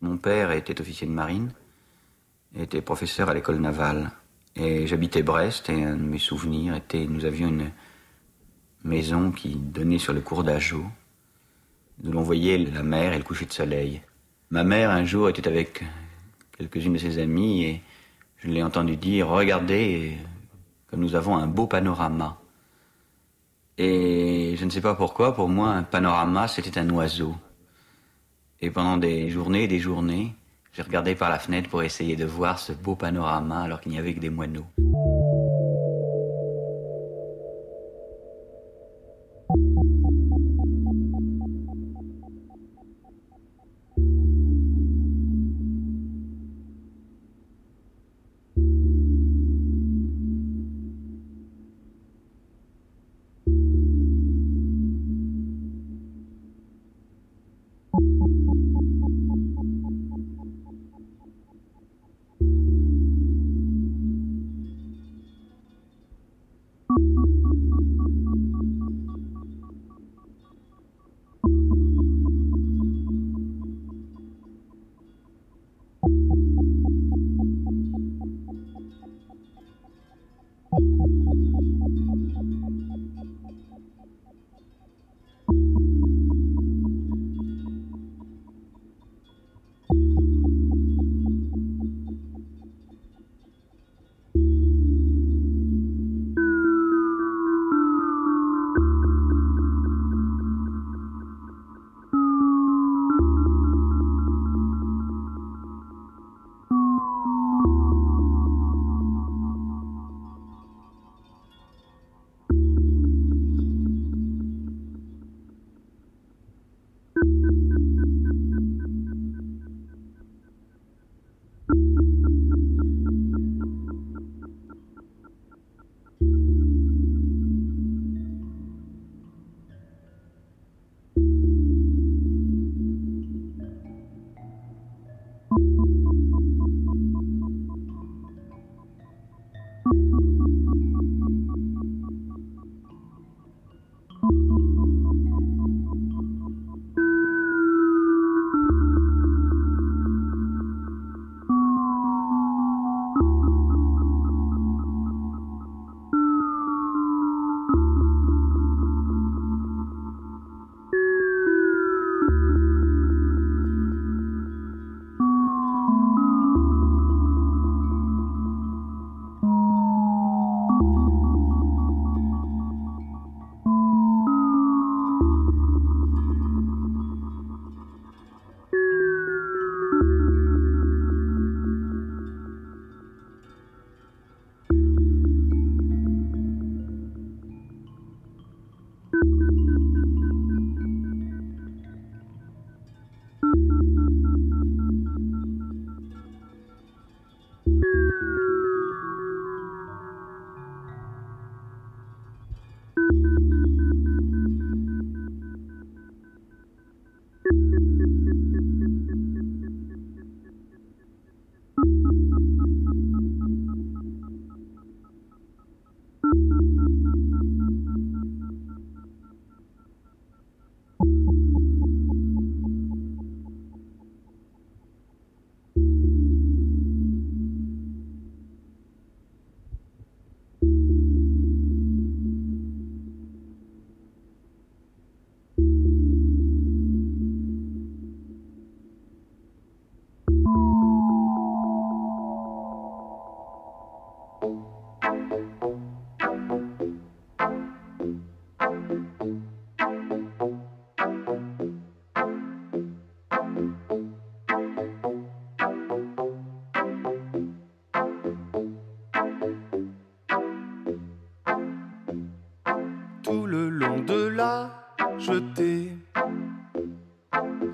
Mon père était officier de marine, était professeur à l'école navale. Et j'habitais Brest et un de mes souvenirs était, nous avions une maison qui donnait sur le cours d'Ajo, d'où l'on voyait la mer et le coucher de soleil. Ma mère un jour était avec quelques-unes de ses amies et je l'ai entendu dire, regardez, que nous avons un beau panorama. Et je ne sais pas pourquoi, pour moi, un panorama, c'était un oiseau. Et pendant des journées et des journées, j'ai regardé par la fenêtre pour essayer de voir ce beau panorama alors qu'il n'y avait que des moineaux.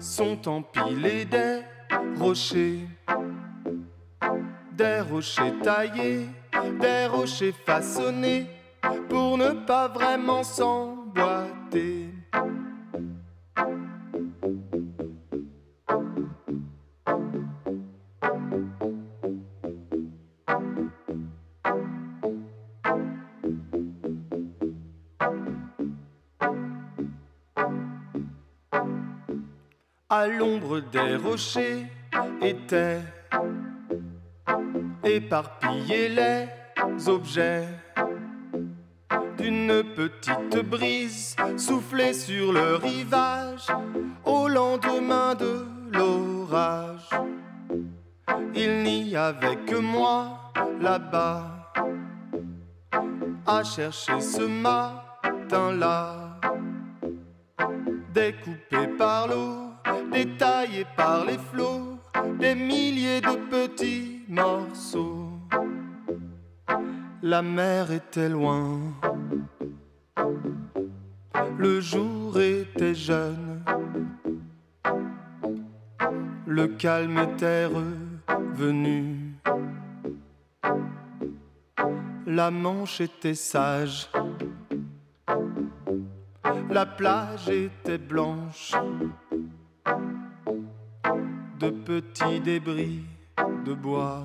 Sont empilés des rochers, des rochers taillés, des rochers façonnés pour ne pas vraiment s'emboîter. À l'ombre des rochers, étaient éparpillés les objets d'une petite brise soufflée sur le rivage au lendemain de l'orage. Il n'y avait que moi là-bas à chercher ce matin-là, découpé par l'eau, par les flots, des milliers de petits morceaux. La mer était loin, le jour était jeune, le calme était revenu. La Manche était sage, la plage était blanche de petits débris de bois.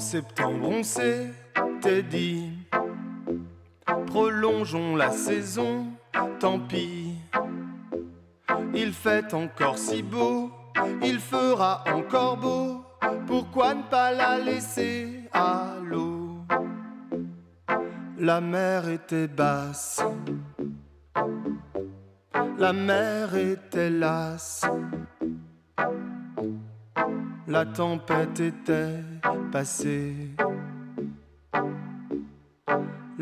septembre, on s'était dit, la saison, tant pis. Il fait encore si beau, il fera encore beau, pourquoi ne pas la laisser à l'eau? La mer était basse, la mer était lasse. La tempête était passée.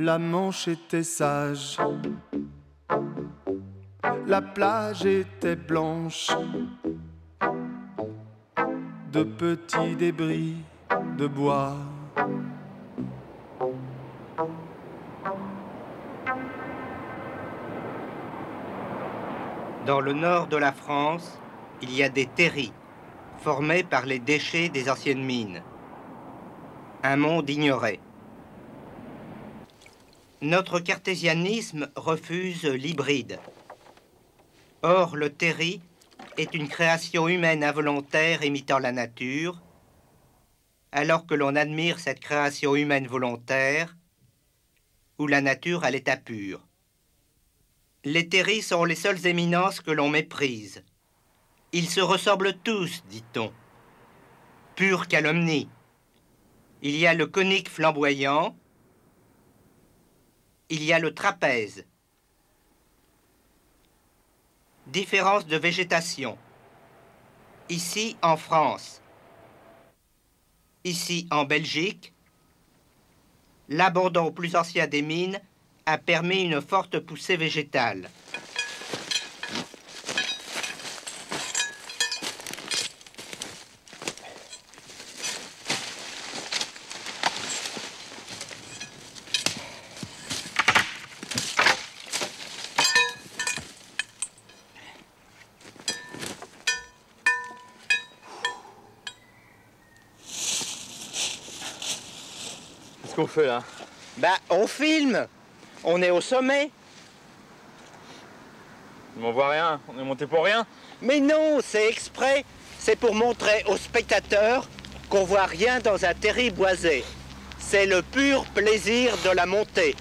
La Manche était sage. La plage était blanche de petits débris de bois. Dans le nord de la France, il y a des terris formés par les déchets des anciennes mines. Un monde ignoré. Notre cartésianisme refuse l'hybride. Or, le terri est une création humaine involontaire imitant la nature, alors que l'on admire cette création humaine volontaire, où la nature à l'état pur. Les terris sont les seules éminences que l'on méprise. Ils se ressemblent tous, dit-on. Pure calomnie. Il y a le conique flamboyant, il y a le trapèze. Différence de végétation. Ici en France, ici en Belgique, l'abandon plus ancien des mines a permis une forte poussée végétale. Qu'on fait là Bah, on filme. On est au sommet. On voit rien, on est monté pour rien. Mais non, c'est exprès. C'est pour montrer aux spectateurs qu'on voit rien dans un terrible boisé. C'est le pur plaisir de la montée.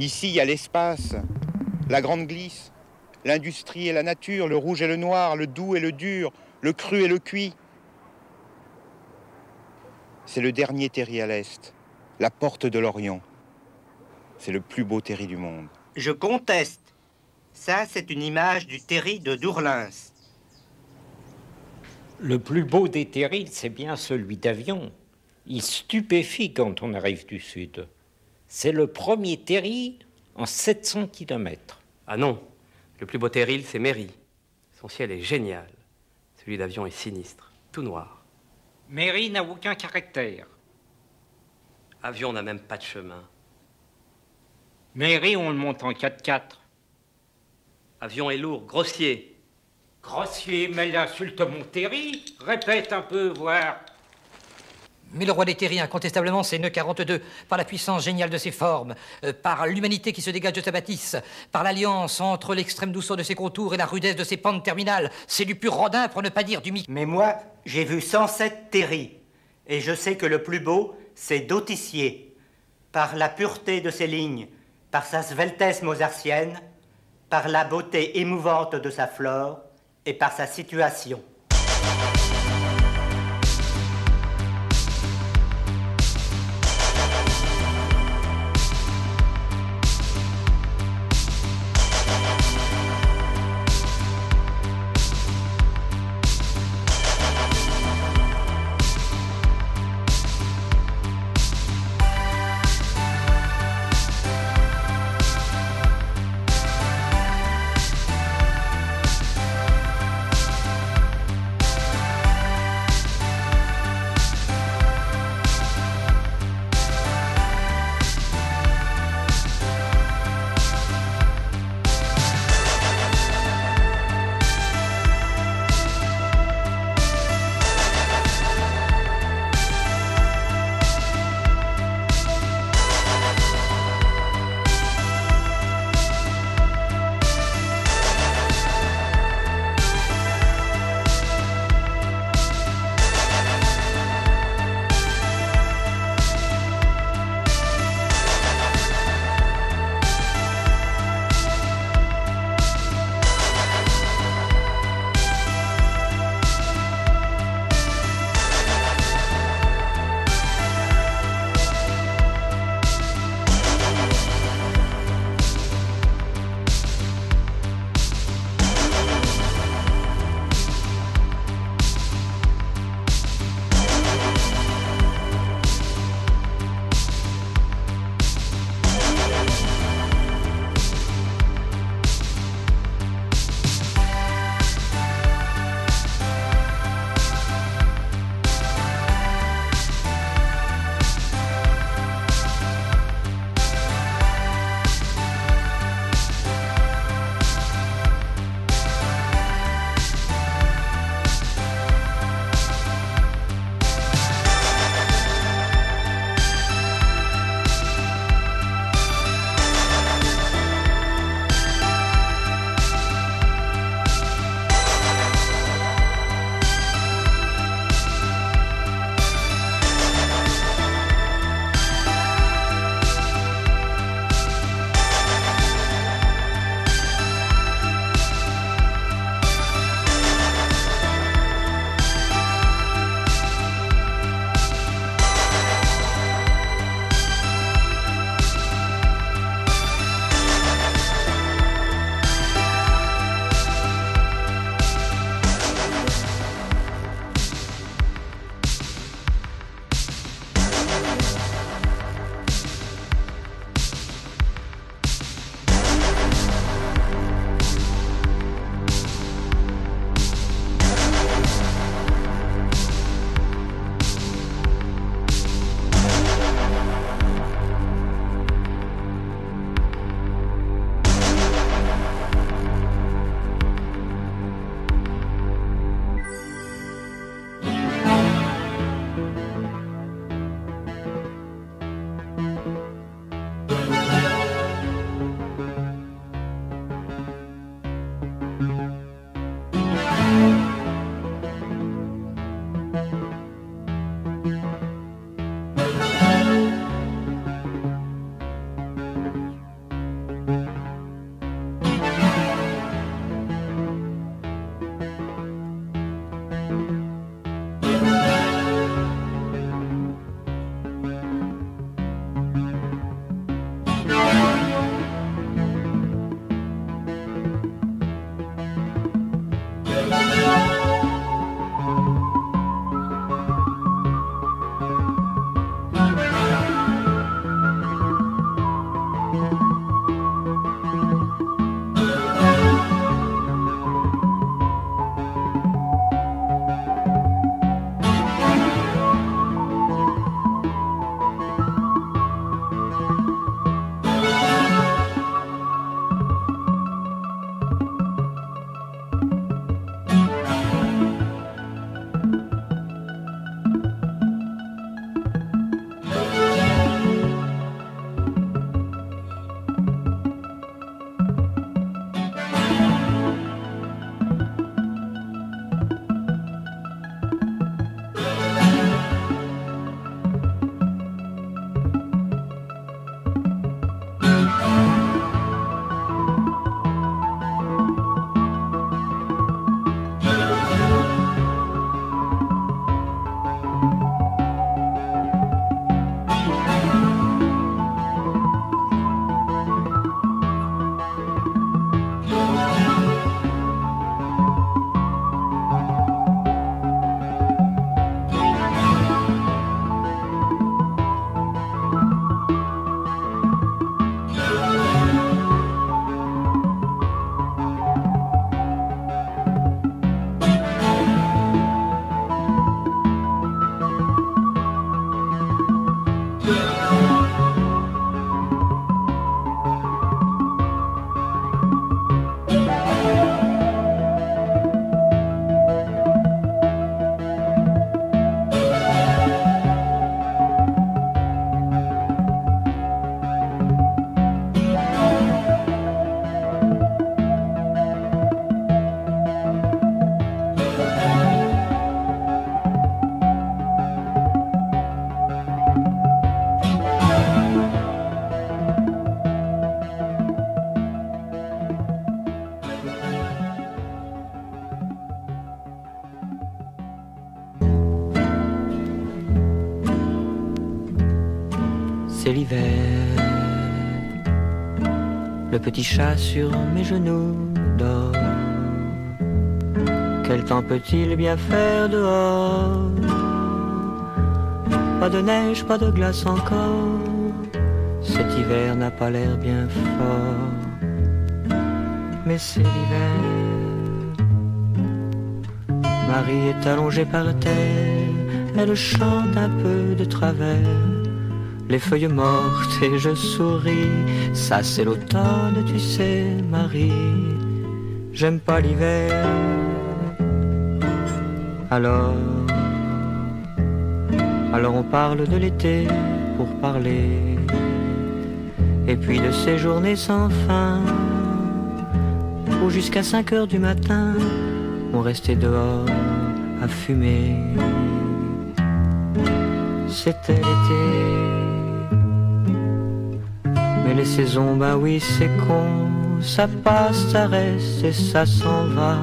Ici, il y a l'espace, la grande glisse, l'industrie et la nature, le rouge et le noir, le doux et le dur, le cru et le cuit. C'est le dernier terri à l'est, la porte de l'Orient. C'est le plus beau terri du monde. Je conteste. Ça, c'est une image du terri de Dourlins. Le plus beau des terrils, c'est bien celui d'avion. Il stupéfie quand on arrive du sud. C'est le premier terri en 700 km. Ah non, le plus beau terril, c'est Mairie. Son ciel est génial. Celui d'avion est sinistre, tout noir. Mairie n'a aucun caractère. Avion n'a même pas de chemin. Mairie, on le monte en 4x4. Avion est lourd, grossier. Grossier, mais il insulte mon terri. Répète un peu, voir. Mais le roi des terriens, incontestablement, c'est nœud 42, par la puissance géniale de ses formes, euh, par l'humanité qui se dégage de sa bâtisse, par l'alliance entre l'extrême douceur de ses contours et la rudesse de ses pentes terminales. C'est du pur rodin, pour ne pas dire du mi. Mais moi, j'ai vu 107 terris, et je sais que le plus beau, c'est Dautissier, par la pureté de ses lignes, par sa sveltesse mozartienne, par la beauté émouvante de sa flore, et par sa situation. Petit chat sur mes genoux dort. Quel temps peut-il bien faire dehors? Pas de neige, pas de glace encore. Cet hiver n'a pas l'air bien fort. Mais c'est l'hiver. Marie est allongée par terre, elle chante un peu de travers les feuilles mortes et je souris. Ça c'est l'automne, tu sais, Marie. J'aime pas l'hiver. Alors, alors on parle de l'été pour parler. Et puis de ces journées sans fin, où jusqu'à 5 heures du matin, on restait dehors à fumer. C'était l'été. Les saisons, bah oui, c'est con. Ça passe, ça reste et ça s'en va.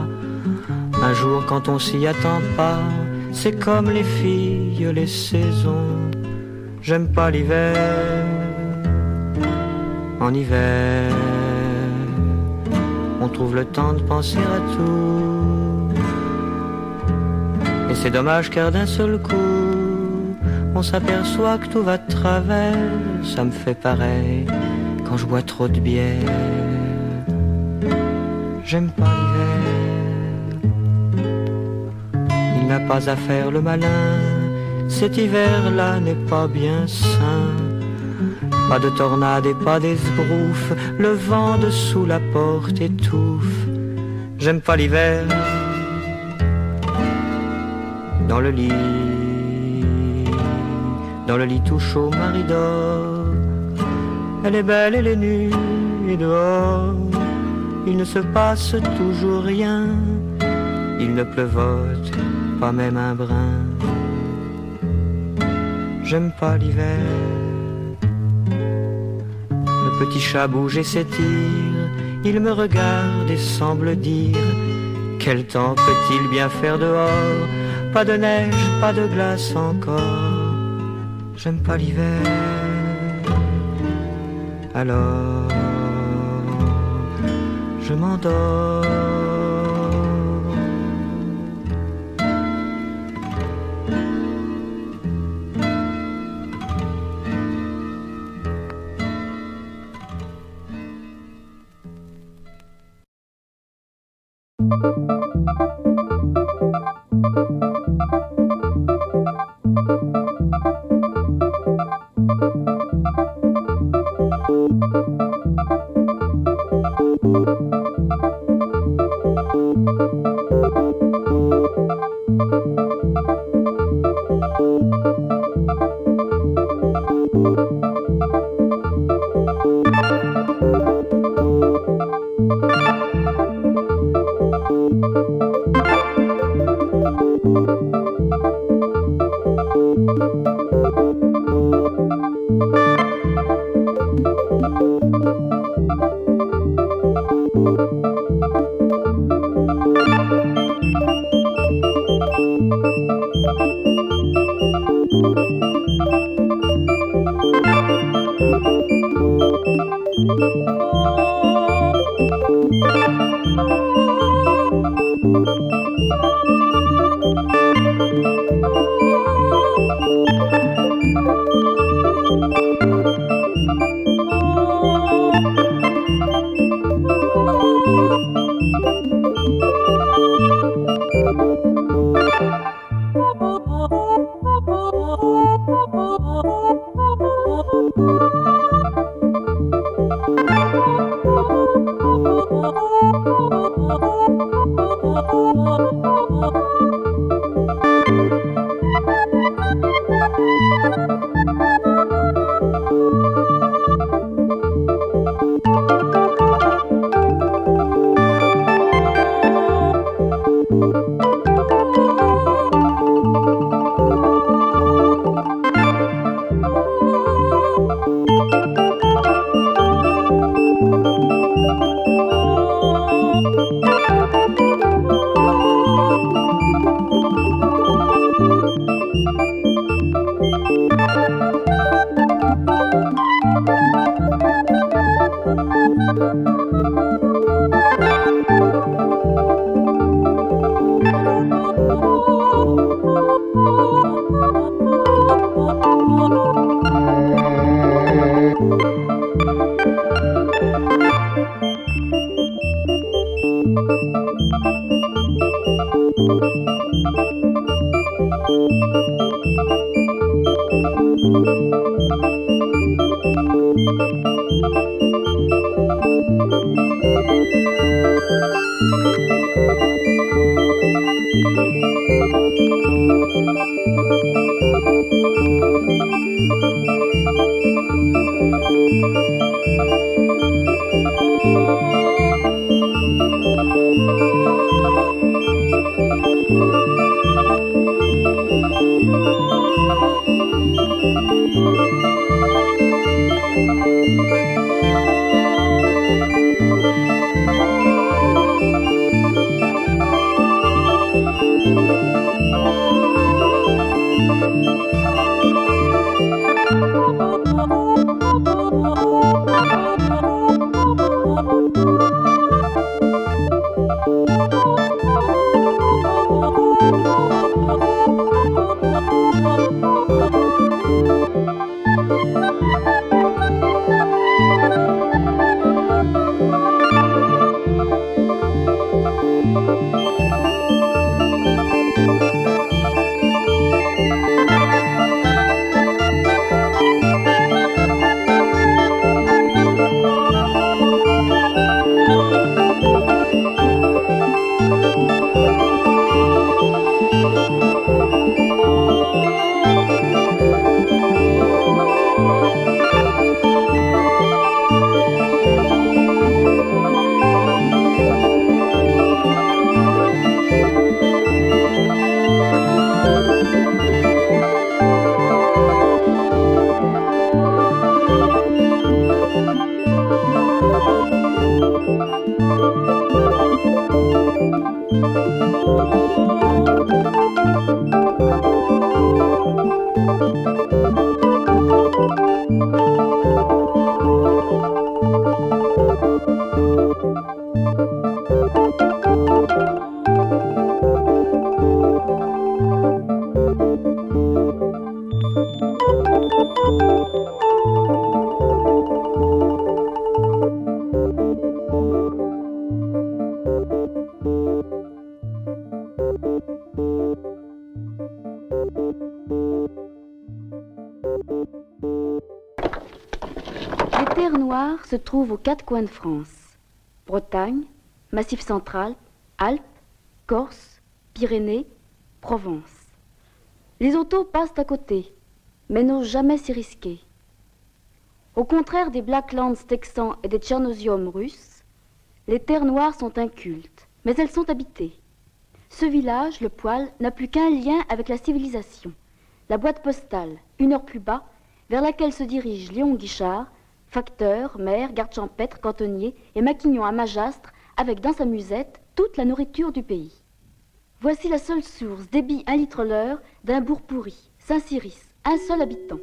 Un jour, quand on s'y attend pas, c'est comme les filles, les saisons. J'aime pas l'hiver. En hiver, on trouve le temps de penser à tout. Et c'est dommage car d'un seul coup, on s'aperçoit que tout va de travers. Ça me fait pareil quand je bois trop de bière. J'aime pas l'hiver. Il n'a pas à faire le malin. Cet hiver-là n'est pas bien sain. Pas de tornade et pas d'esbrouffe. Le vent dessous la porte étouffe. J'aime pas l'hiver. Dans le lit, dans le lit tout chaud, Marie dort. Elle est belle, elle est nue, et dehors, il ne se passe toujours rien. Il ne pleuvote pas même un brin. J'aime pas l'hiver. Le petit chat bouge et s'étire. Il me regarde et semble dire Quel temps peut-il bien faire dehors? Pas de neige, pas de glace encore. J'aime pas l'hiver alors je m'endors. Se quatre coins de France. Bretagne, Massif central, Alpes, Corse, Pyrénées, Provence. Les autos passent à côté, mais n'osent jamais s'y risquer. Au contraire des Blacklands texans et des Tchernosiums russes, les terres noires sont incultes, mais elles sont habitées. Ce village, le poil, n'a plus qu'un lien avec la civilisation. La boîte postale, une heure plus bas, vers laquelle se dirige Léon Guichard, facteur, maire, garde champêtre, cantonnier et maquignon à Magastre, avec dans sa musette toute la nourriture du pays. Voici la seule source, débit un litre l'heure, d'un bourg pourri, Saint-Cyrus, un seul habitant.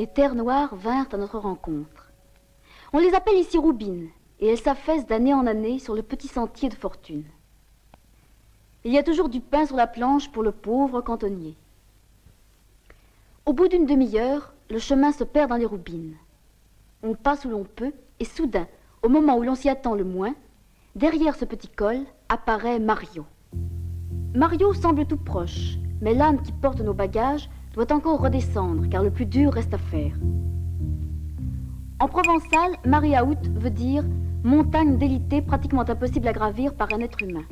Les terres noires vinrent à notre rencontre. On les appelle ici roubines, et elles s'affaissent d'année en année sur le petit sentier de fortune. Il y a toujours du pain sur la planche pour le pauvre cantonnier. Au bout d'une demi-heure, le chemin se perd dans les roubines. On passe où l'on peut, et soudain, au moment où l'on s'y attend le moins, derrière ce petit col apparaît Mario. Mario semble tout proche, mais l'âne qui porte nos bagages doit encore redescendre, car le plus dur reste à faire. En provençal, Mariaout veut dire montagne délitée pratiquement impossible à gravir par un être humain.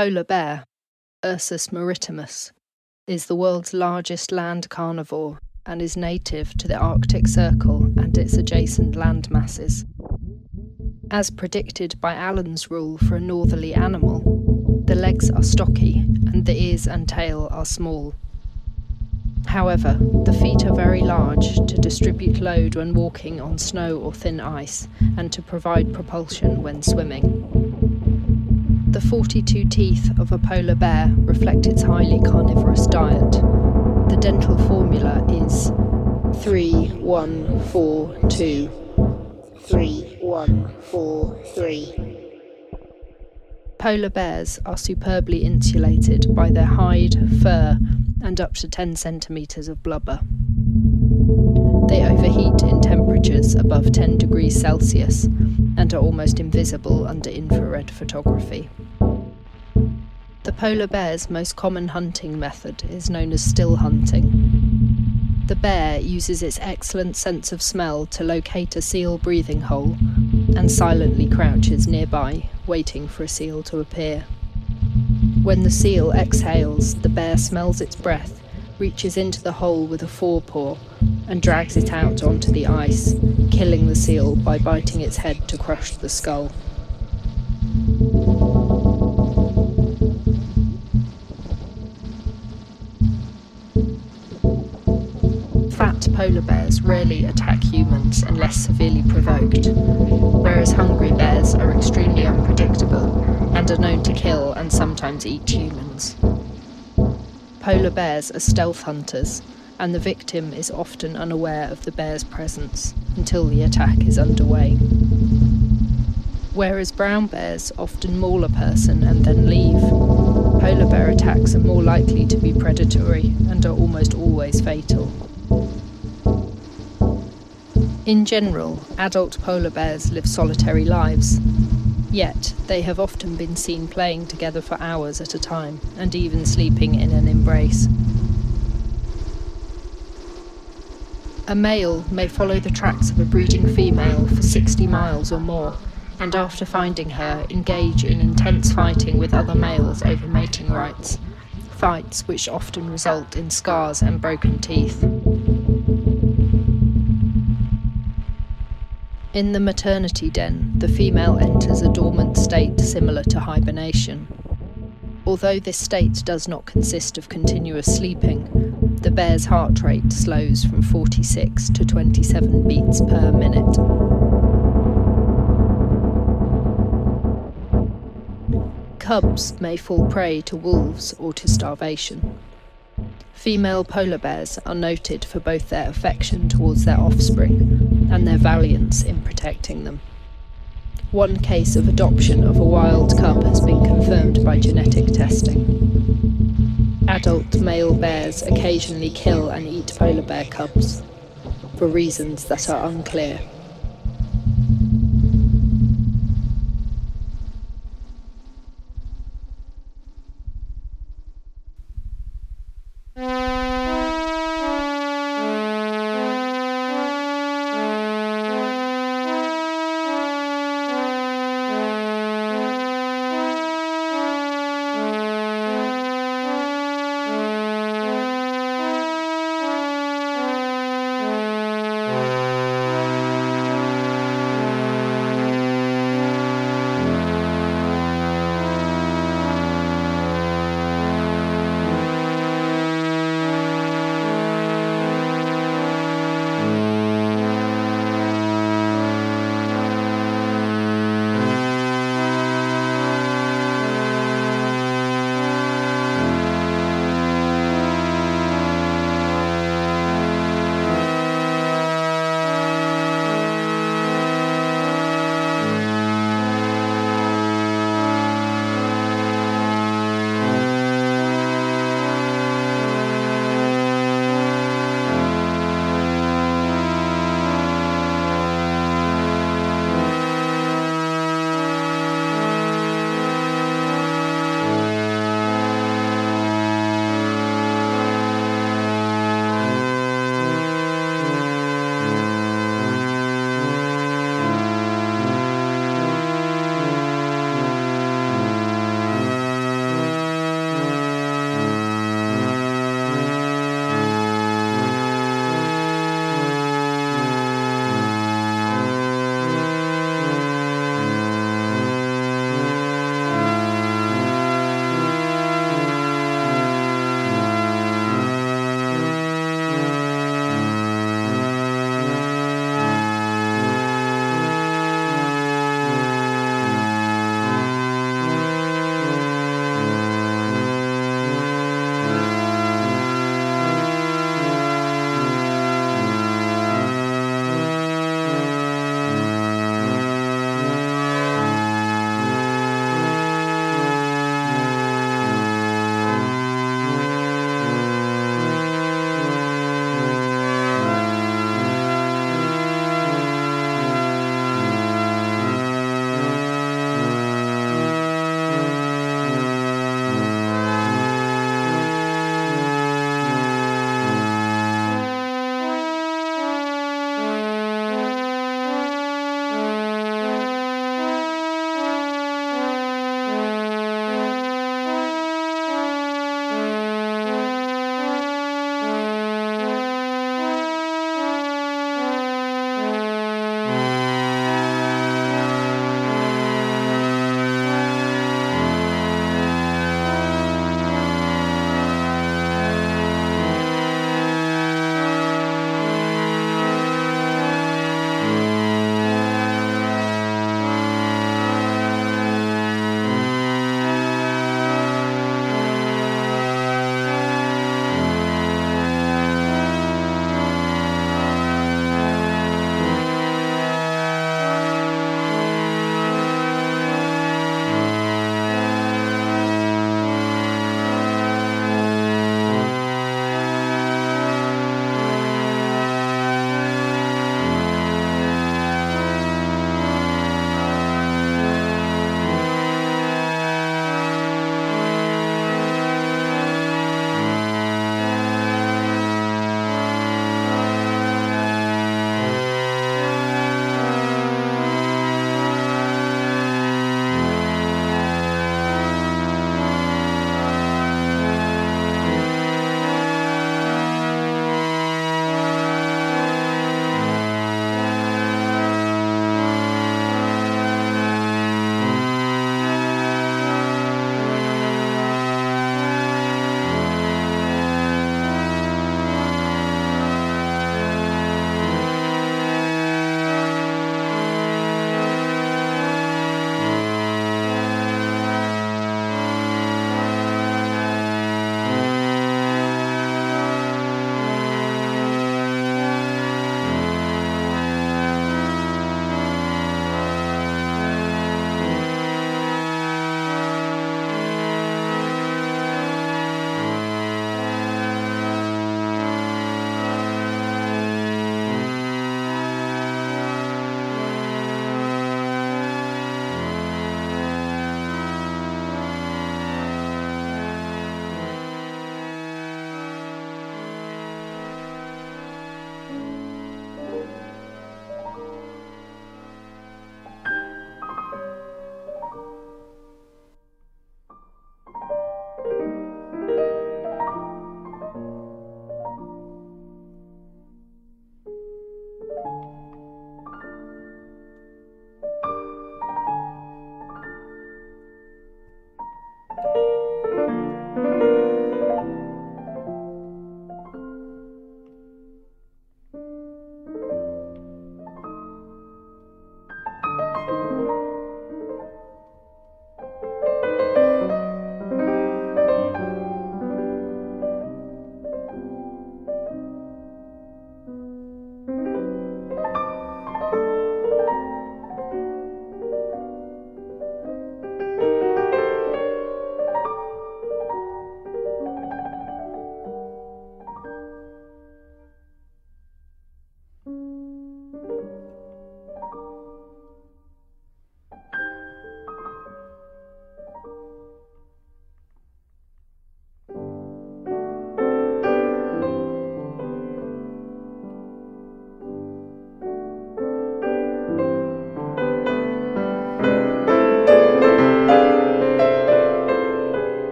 Polar bear, Ursus maritimus, is the world's largest land carnivore and is native to the Arctic Circle and its adjacent land masses. As predicted by Allen's rule for a northerly animal, the legs are stocky and the ears and tail are small. However, the feet are very large to distribute load when walking on snow or thin ice and to provide propulsion when swimming. The 42 teeth of a polar bear reflect its highly carnivorous diet. The dental formula is 3142. 3143. Polar bears are superbly insulated by their hide, fur, and up to 10 centimetres of blubber. They overheat in temperatures above 10 degrees Celsius and are almost invisible under infrared photography. The polar bear's most common hunting method is known as still hunting. The bear uses its excellent sense of smell to locate a seal breathing hole and silently crouches nearby, waiting for a seal to appear. When the seal exhales, the bear smells its breath, reaches into the hole with a forepaw, and drags it out onto the ice, killing the seal by biting its head to crush the skull. Fat polar bears rarely attack humans unless severely provoked, whereas hungry bears are extremely unpredictable and are known to kill and sometimes eat humans. Polar bears are stealth hunters, and the victim is often unaware of the bear's presence until the attack is underway. Whereas brown bears often maul a person and then leave, polar bear attacks are more likely to be predatory and are almost always fatal. In general, adult polar bears live solitary lives, yet they have often been seen playing together for hours at a time and even sleeping in an embrace. A male may follow the tracks of a breeding female for 60 miles or more, and after finding her, engage in intense fighting with other males over mating rights, fights which often result in scars and broken teeth. In the maternity den, the female enters a dormant state similar to hibernation. Although this state does not consist of continuous sleeping, the bear's heart rate slows from 46 to 27 beats per minute. Cubs may fall prey to wolves or to starvation. Female polar bears are noted for both their affection towards their offspring and their valiance in protecting them. One case of adoption of a wild cub has been confirmed by genetic testing. Adult male bears occasionally kill and eat polar bear cubs for reasons that are unclear.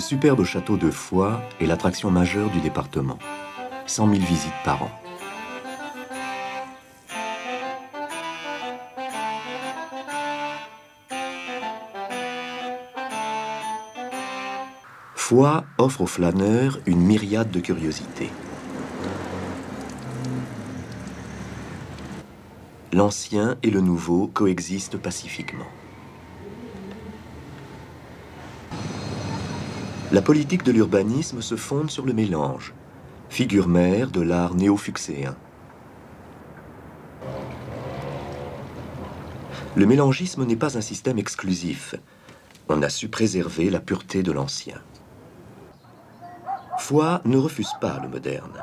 Le superbe château de Foix est l'attraction majeure du département. 100 000 visites par an. Foix offre aux flâneurs une myriade de curiosités. L'ancien et le nouveau coexistent pacifiquement. La politique de l'urbanisme se fonde sur le mélange, figure mère de l'art néo-fuxéen. Le mélangisme n'est pas un système exclusif. On a su préserver la pureté de l'ancien. Foix ne refuse pas le moderne.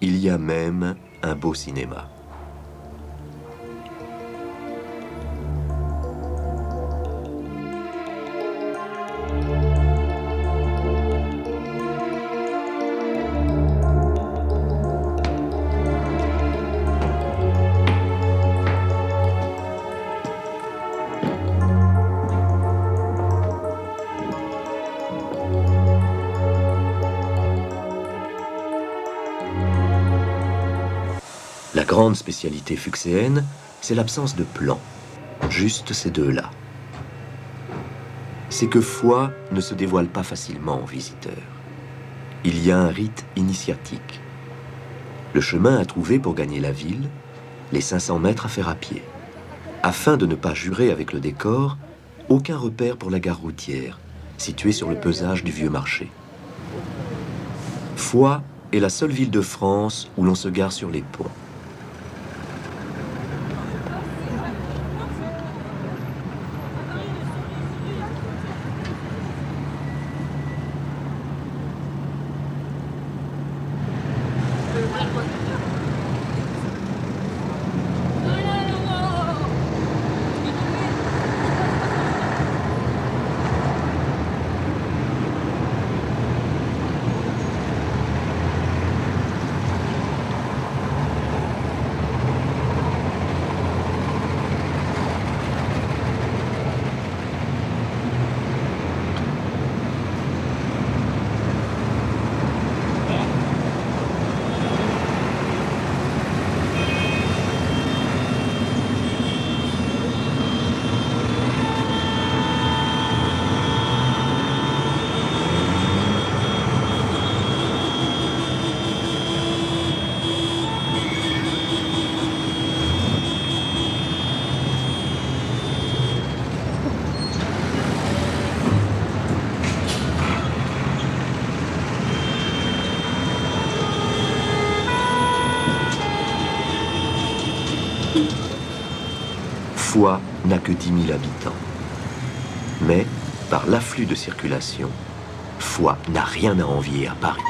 Il y a même un beau cinéma. Spécialité fuxéenne, c'est l'absence de plan. Juste ces deux-là. C'est que foi ne se dévoile pas facilement aux visiteurs. Il y a un rite initiatique. Le chemin à trouver pour gagner la ville, les 500 mètres à faire à pied. Afin de ne pas jurer avec le décor, aucun repère pour la gare routière, située sur le pesage du vieux marché. Foix est la seule ville de France où l'on se gare sur les ponts. Foix n'a que 10 000 habitants. Mais, par l'afflux de circulation, Foix n'a rien à envier à Paris.